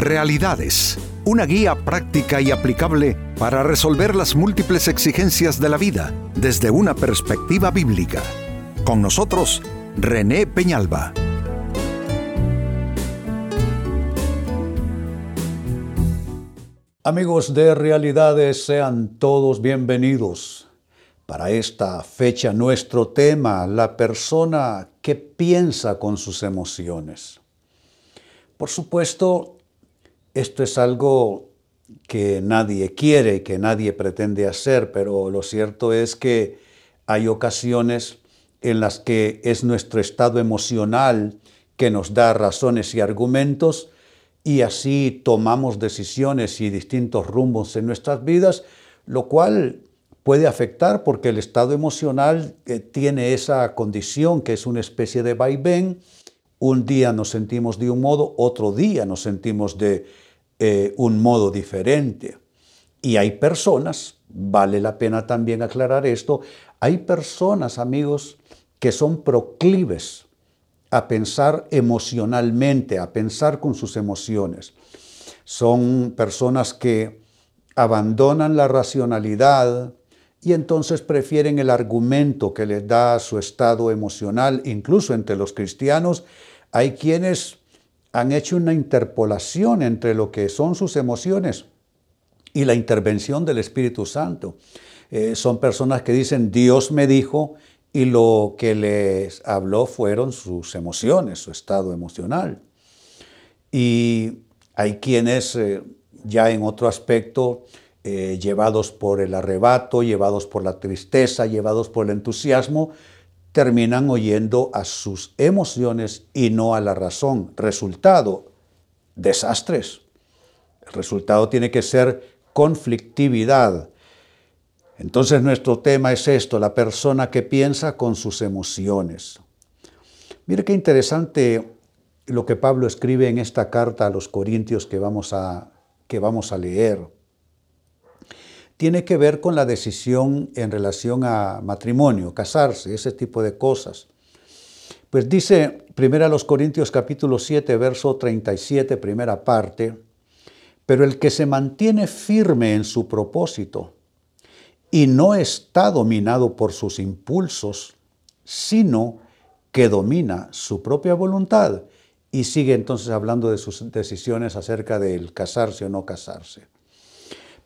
Realidades, una guía práctica y aplicable para resolver las múltiples exigencias de la vida desde una perspectiva bíblica. Con nosotros, René Peñalba. Amigos de Realidades, sean todos bienvenidos. Para esta fecha nuestro tema, la persona que piensa con sus emociones. Por supuesto, esto es algo que nadie quiere, que nadie pretende hacer, pero lo cierto es que hay ocasiones en las que es nuestro estado emocional que nos da razones y argumentos y así tomamos decisiones y distintos rumbos en nuestras vidas, lo cual puede afectar porque el estado emocional eh, tiene esa condición que es una especie de vaivén. Un día nos sentimos de un modo, otro día nos sentimos de eh, un modo diferente. Y hay personas, vale la pena también aclarar esto, hay personas, amigos, que son proclives a pensar emocionalmente, a pensar con sus emociones. Son personas que abandonan la racionalidad y entonces prefieren el argumento que les da su estado emocional. Incluso entre los cristianos hay quienes han hecho una interpolación entre lo que son sus emociones y la intervención del Espíritu Santo. Eh, son personas que dicen, Dios me dijo, y lo que les habló fueron sus emociones, su estado emocional. Y hay quienes eh, ya en otro aspecto, eh, llevados por el arrebato, llevados por la tristeza, llevados por el entusiasmo, terminan oyendo a sus emociones y no a la razón. Resultado, desastres. El resultado tiene que ser conflictividad, entonces nuestro tema es esto, la persona que piensa con sus emociones. Mire qué interesante lo que Pablo escribe en esta carta a los Corintios que vamos a, que vamos a leer. Tiene que ver con la decisión en relación a matrimonio, casarse, ese tipo de cosas. Pues dice 1 Corintios capítulo 7, verso 37, primera parte, pero el que se mantiene firme en su propósito, y no está dominado por sus impulsos, sino que domina su propia voluntad y sigue entonces hablando de sus decisiones acerca del casarse o no casarse.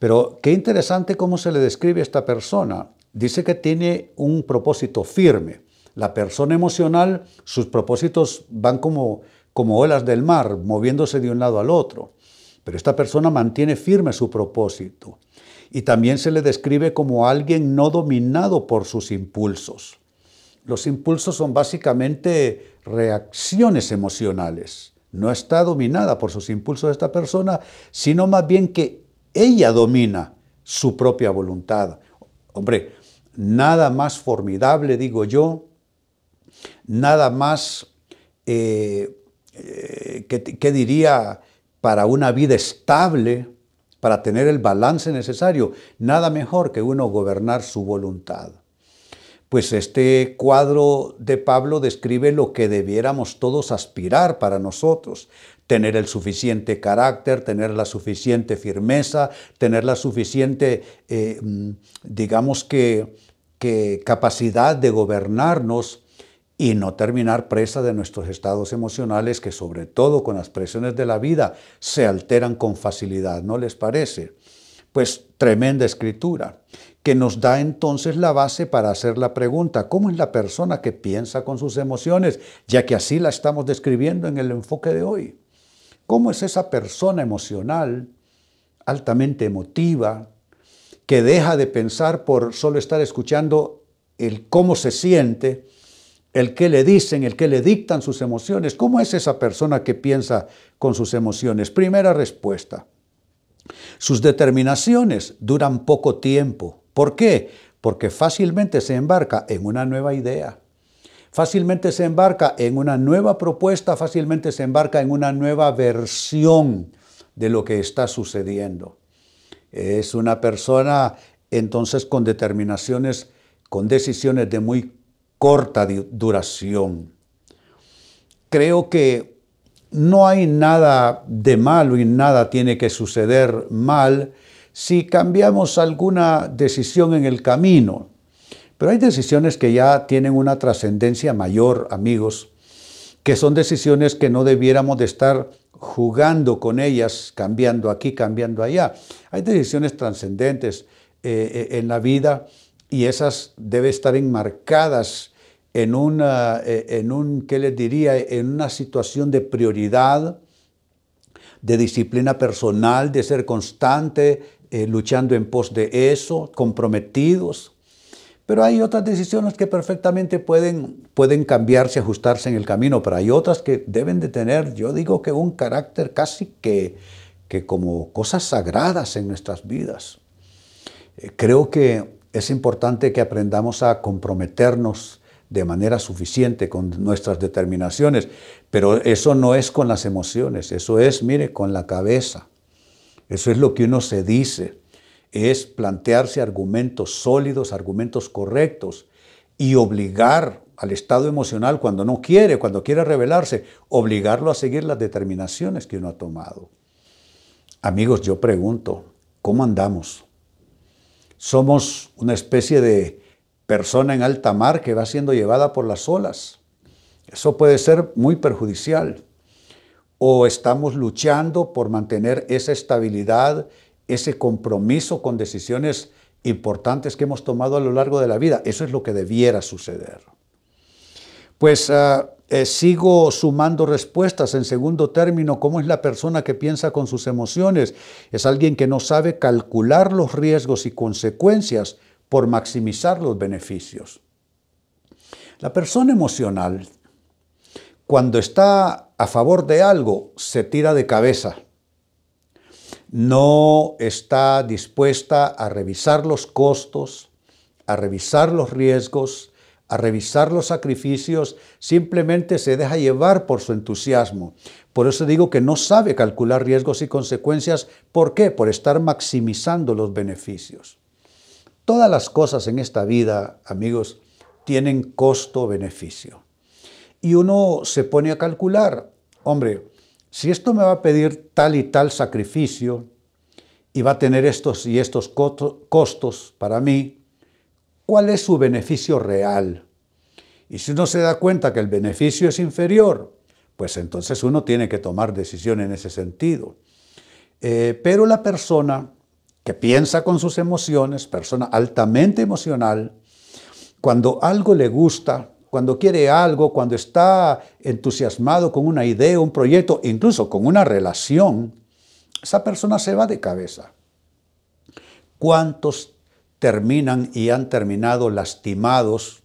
Pero qué interesante cómo se le describe a esta persona. Dice que tiene un propósito firme. La persona emocional, sus propósitos van como, como olas del mar, moviéndose de un lado al otro. Pero esta persona mantiene firme su propósito y también se le describe como alguien no dominado por sus impulsos. Los impulsos son básicamente reacciones emocionales. No está dominada por sus impulsos esta persona, sino más bien que ella domina su propia voluntad. Hombre, nada más formidable, digo yo, nada más, eh, eh, que diría, para una vida estable, para tener el balance necesario. Nada mejor que uno gobernar su voluntad. Pues este cuadro de Pablo describe lo que debiéramos todos aspirar para nosotros. Tener el suficiente carácter, tener la suficiente firmeza, tener la suficiente, eh, mm, digamos que, que capacidad de gobernarnos y no terminar presa de nuestros estados emocionales que sobre todo con las presiones de la vida se alteran con facilidad, ¿no les parece? Pues tremenda escritura, que nos da entonces la base para hacer la pregunta, ¿cómo es la persona que piensa con sus emociones? Ya que así la estamos describiendo en el enfoque de hoy. ¿Cómo es esa persona emocional, altamente emotiva, que deja de pensar por solo estar escuchando el cómo se siente, el que le dicen, el que le dictan sus emociones. ¿Cómo es esa persona que piensa con sus emociones? Primera respuesta. Sus determinaciones duran poco tiempo. ¿Por qué? Porque fácilmente se embarca en una nueva idea. Fácilmente se embarca en una nueva propuesta, fácilmente se embarca en una nueva versión de lo que está sucediendo. Es una persona entonces con determinaciones, con decisiones de muy corta duración. Creo que no hay nada de malo y nada tiene que suceder mal si cambiamos alguna decisión en el camino. Pero hay decisiones que ya tienen una trascendencia mayor, amigos, que son decisiones que no debiéramos de estar jugando con ellas, cambiando aquí, cambiando allá. Hay decisiones trascendentes eh, eh, en la vida y esas deben estar enmarcadas en una, eh, en un, ¿qué les diría? En una situación de prioridad, de disciplina personal, de ser constante, luchando en pos de eso, comprometidos. Pero hay otras decisiones que perfectamente pueden, pueden cambiarse, ajustarse en el camino, pero hay otras que deben de tener, yo digo que un carácter casi que, que como cosas sagradas en nuestras vidas. Eh, creo que es importante que aprendamos a comprometernos de manera suficiente con nuestras determinaciones, pero eso no es con las emociones, eso es, mire, con la cabeza. Eso es lo que uno se dice es plantearse argumentos sólidos, argumentos correctos y obligar al estado emocional cuando no quiere, cuando quiere rebelarse, obligarlo a seguir las determinaciones que uno ha tomado. Amigos, yo pregunto, ¿cómo andamos? Somos una especie de persona en alta mar que va siendo llevada por las olas. Eso puede ser muy perjudicial. O estamos luchando por mantener esa estabilidad ese compromiso con decisiones importantes que hemos tomado a lo largo de la vida. Eso es lo que debiera suceder. Pues ah, eh, sigo sumando respuestas. En segundo término, ¿cómo es la persona que piensa con sus emociones? Es alguien que no sabe calcular los riesgos y consecuencias por maximizar los beneficios. La persona emocional, cuando está a favor de algo, se tira de cabeza no está dispuesta a revisar los costos, a revisar los riesgos, a revisar los sacrificios, simplemente se deja llevar por su entusiasmo. Por eso digo que no sabe calcular riesgos y consecuencias. ¿Por qué? Por estar maximizando los beneficios. Todas las cosas en esta vida, amigos, tienen costo-beneficio. Y uno se pone a calcular, hombre, si esto me va a pedir tal y tal sacrificio y va a tener estos y estos costos para mí, ¿cuál es su beneficio real? Y si uno se da cuenta que el beneficio es inferior, pues entonces uno tiene que tomar decisión en ese sentido. Eh, pero la persona que piensa con sus emociones, persona altamente emocional, cuando algo le gusta, cuando quiere algo, cuando está entusiasmado con una idea, un proyecto, incluso con una relación, esa persona se va de cabeza. ¿Cuántos terminan y han terminado lastimados,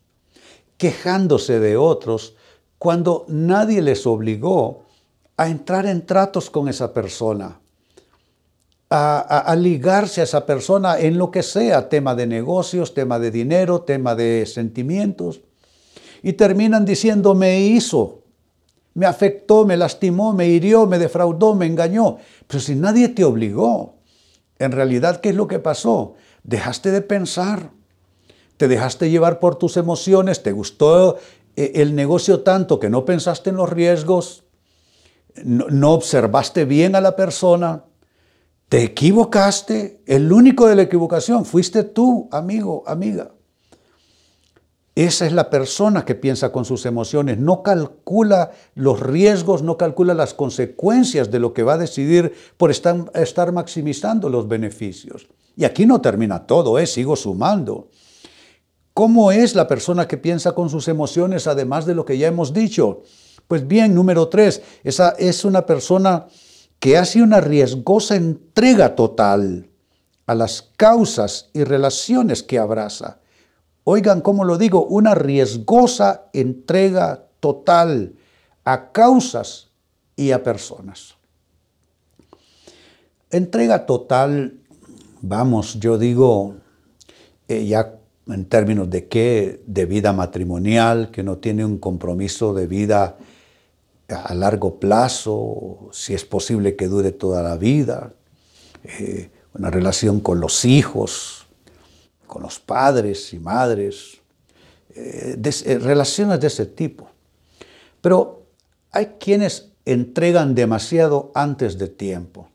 quejándose de otros, cuando nadie les obligó a entrar en tratos con esa persona? A, ligarse a esa persona en lo que sea, tema de negocios, tema de dinero, tema de sentimientos y terminan diciendo, me hizo, me afectó, me lastimó, me hirió, me defraudó, me engañó. Pero si nadie te obligó, en realidad, ¿qué es lo que pasó? Dejaste de pensar, te dejaste llevar por tus emociones, te gustó eh, el negocio tanto que no pensaste en los riesgos, no, no observaste bien a la persona, te equivocaste, el único de la equivocación fuiste tú, amigo, amiga. Esa es la persona que piensa con sus emociones, no calcula los riesgos, no calcula las consecuencias de lo que va a decidir por estar, maximizando los beneficios. Y aquí no termina todo, ¿eh? sigo sumando. ¿Cómo es la persona que piensa con sus emociones además de lo que ya hemos dicho? Pues bien, número tres, esa es una persona que hace una riesgosa entrega total a las causas y relaciones que abraza. Oigan cómo lo digo, una riesgosa entrega total a causas y a personas. Entrega total, vamos, yo digo, eh, ya en términos de qué, de vida matrimonial, que no tiene un compromiso de vida a largo plazo, si es posible que dure toda la vida, eh, una relación con los hijos, con los padres y madres, eh, relaciones de ese tipo. Pero hay quienes entregan demasiado antes de tiempo.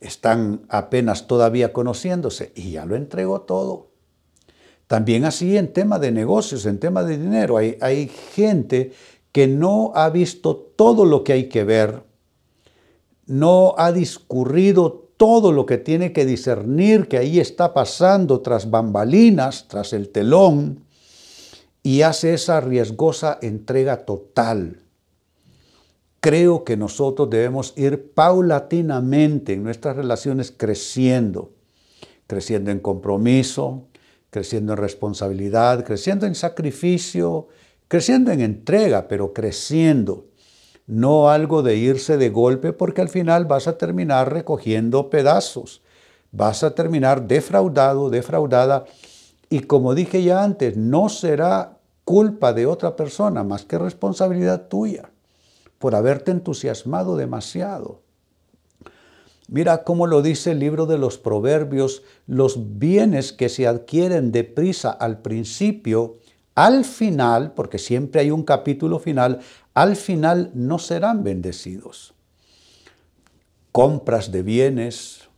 Están apenas todavía conociéndose y ya lo entregó todo. También así en tema de negocios, en tema de dinero, hay, hay gente que no ha visto todo lo que hay que ver, no ha discurrido todo lo que tiene que discernir que ahí está pasando tras bambalinas, tras el telón, y hace esa riesgosa entrega total. Creo que nosotros debemos ir paulatinamente en nuestras relaciones creciendo, creciendo en compromiso, creciendo en responsabilidad, creciendo en sacrificio, creciendo en entrega, pero creciendo. No algo de irse de golpe porque al final vas a terminar recogiendo pedazos. Vas a terminar defraudado, defraudada. Y como dije ya antes, no será culpa de otra persona más que responsabilidad tuya por haberte entusiasmado demasiado. Mira cómo lo dice el libro de los proverbios, los bienes que se adquieren deprisa al principio, al final, porque siempre hay un capítulo final, al final no serán bendecidos. Compras de bienes,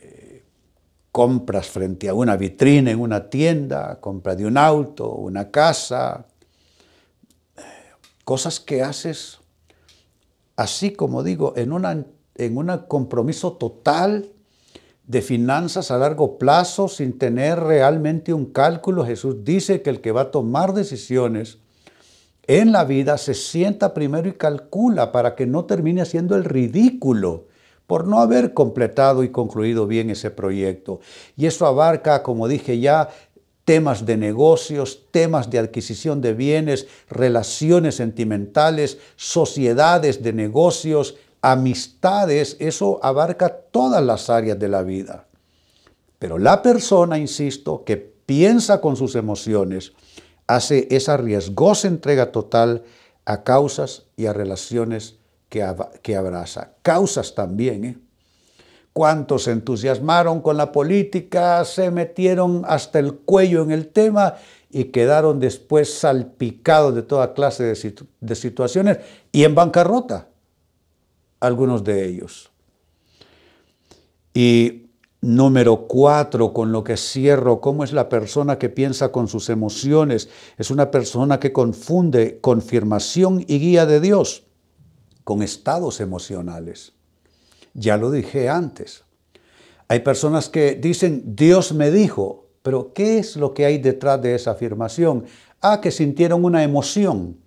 eh, compras frente a una vitrina en una tienda, compra de un auto, una casa, eh, cosas que haces así como digo, en un compromiso total de finanzas a largo plazo sin tener realmente un cálculo. Jesús dice que el que va a tomar decisiones en la vida se sienta primero y calcula para que no termine haciendo el ridículo por no haber completado y concluido bien ese proyecto. Y eso abarca, como dije ya, temas de negocios, temas de adquisición de bienes, relaciones sentimentales, sociedades de negocios, amistades, eso abarca todas las áreas de la vida. Pero la persona, insisto, que piensa con sus emociones, hace esa riesgosa entrega total a causas y a relaciones que, abraza. Causas también, ¿eh? ¿Cuántos se entusiasmaron con la política, se metieron hasta el cuello en el tema y quedaron después salpicados de toda clase de situaciones y en bancarrota? Algunos de ellos. Y número cuatro, con lo que cierro, ¿cómo es la persona que piensa con sus emociones? Es una persona que confunde confirmación y guía de Dios con estados emocionales. Ya lo dije antes. Hay personas que dicen, Dios me dijo, pero ¿qué es lo que hay detrás de esa afirmación? Ah, que sintieron una emoción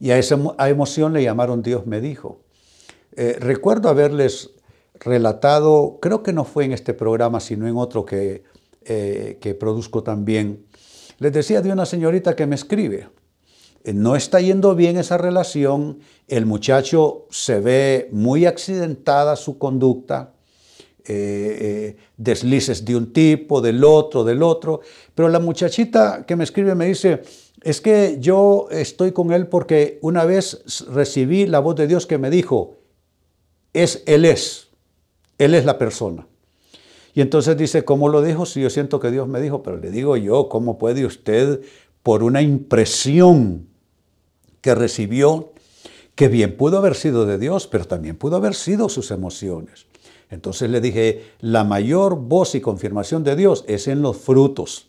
y a esa emoción le llamaron Dios me dijo. Eh, recuerdo haberles relatado, creo que no fue en este programa, sino en otro que, eh, que produzco también, les decía de una señorita que me escribe, eh, no está yendo bien esa relación, el muchacho se ve muy accidentada su conducta, deslices de un tipo, del otro, del otro, pero la muchachita que me escribe me dice, es que yo estoy con él porque una vez recibí la voz de Dios que me dijo, es Él es. Él es la persona. Y entonces dice, ¿cómo lo dijo? Si yo siento que Dios me dijo, pero le digo yo, ¿cómo puede usted, por una impresión que recibió, que bien pudo haber sido de Dios, pero también pudo haber sido sus emociones? Entonces le dije, la mayor voz y confirmación de Dios es en los frutos.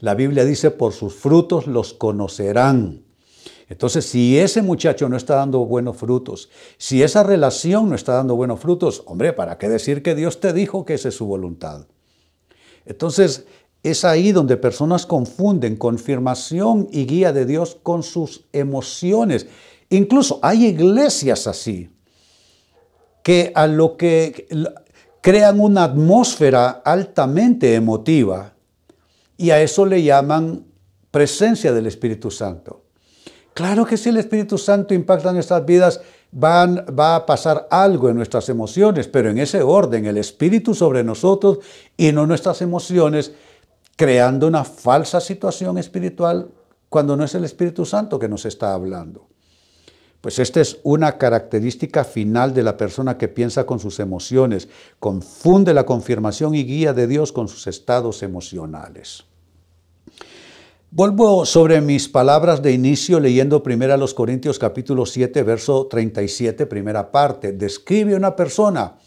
La Biblia dice, por sus frutos los conocerán. Entonces, si ese muchacho no está dando buenos frutos, si esa relación no está dando buenos frutos, hombre, ¿para qué decir que Dios te dijo que esa es su voluntad? Entonces, es ahí donde personas confunden confirmación y guía de Dios con sus emociones. Incluso hay iglesias así, que a lo que crean una atmósfera altamente emotiva y a eso le llaman presencia del Espíritu Santo. Claro que si el Espíritu Santo impacta en nuestras vidas, va a pasar algo en nuestras emociones, pero en ese orden, el Espíritu sobre nosotros y no nuestras emociones, creando una falsa situación espiritual cuando no es el Espíritu Santo que nos está hablando. Pues esta es una característica final de la persona que piensa con sus emociones, confunde la confirmación y guía de Dios con sus estados emocionales. Vuelvo sobre mis palabras de inicio leyendo primero a los Corintios capítulo 7, verso 37, primera parte. Describe una persona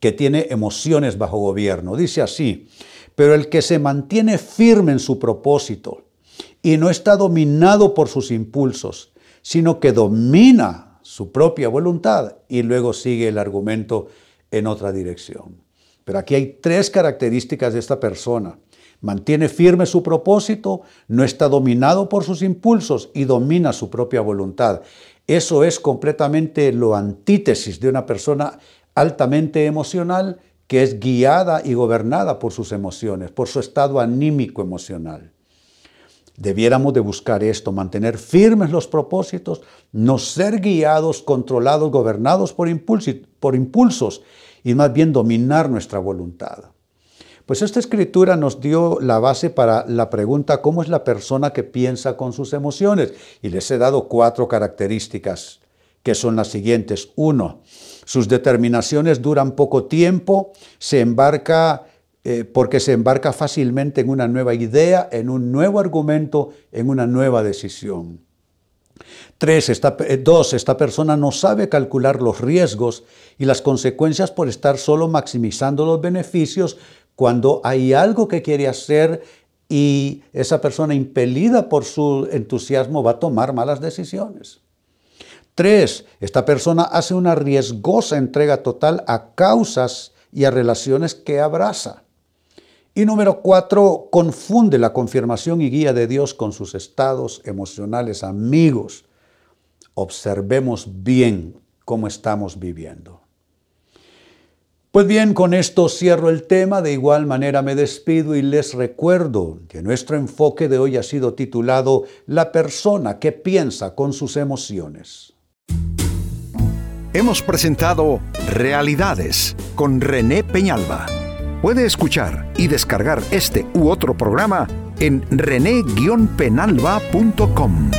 que tiene emociones bajo gobierno. Dice así, pero el que se mantiene firme en su propósito y no está dominado por sus impulsos, sino que domina su propia voluntad y luego sigue el argumento en otra dirección. Pero aquí hay tres características de esta persona mantiene firme su propósito, no está dominado por sus impulsos y domina su propia voluntad. Eso es completamente lo antítesis de una persona altamente emocional que es guiada y gobernada por sus emociones, por su estado anímico emocional. Debiéramos de buscar esto, mantener firmes los propósitos, no ser guiados, controlados, gobernados por, por impulsos y más bien dominar nuestra voluntad. Pues esta escritura nos dio la base para la pregunta ¿cómo es la persona que piensa con sus emociones? Y les he dado cuatro características que son las siguientes. Uno, sus determinaciones duran poco tiempo, se embarca eh, porque se embarca fácilmente en una nueva idea, en un nuevo argumento, en una nueva decisión. Tres, eh, dos, esta persona no sabe calcular los riesgos y las consecuencias por estar solo maximizando los beneficios cuando hay algo que quiere hacer y esa persona impelida por su entusiasmo va a tomar malas decisiones. Tres, esta persona hace una riesgosa entrega total a causas y a relaciones que abraza. Y número cuatro, confunde la confirmación y guía de Dios con sus estados emocionales amigos. Observemos bien cómo estamos viviendo. Pues bien, con esto cierro el tema, de igual manera me despido y les recuerdo que nuestro enfoque de hoy ha sido titulado La persona que piensa con sus emociones. Hemos presentado Realidades con René Peñalba. Puede escuchar y descargar este u otro programa en rene-penalba.com.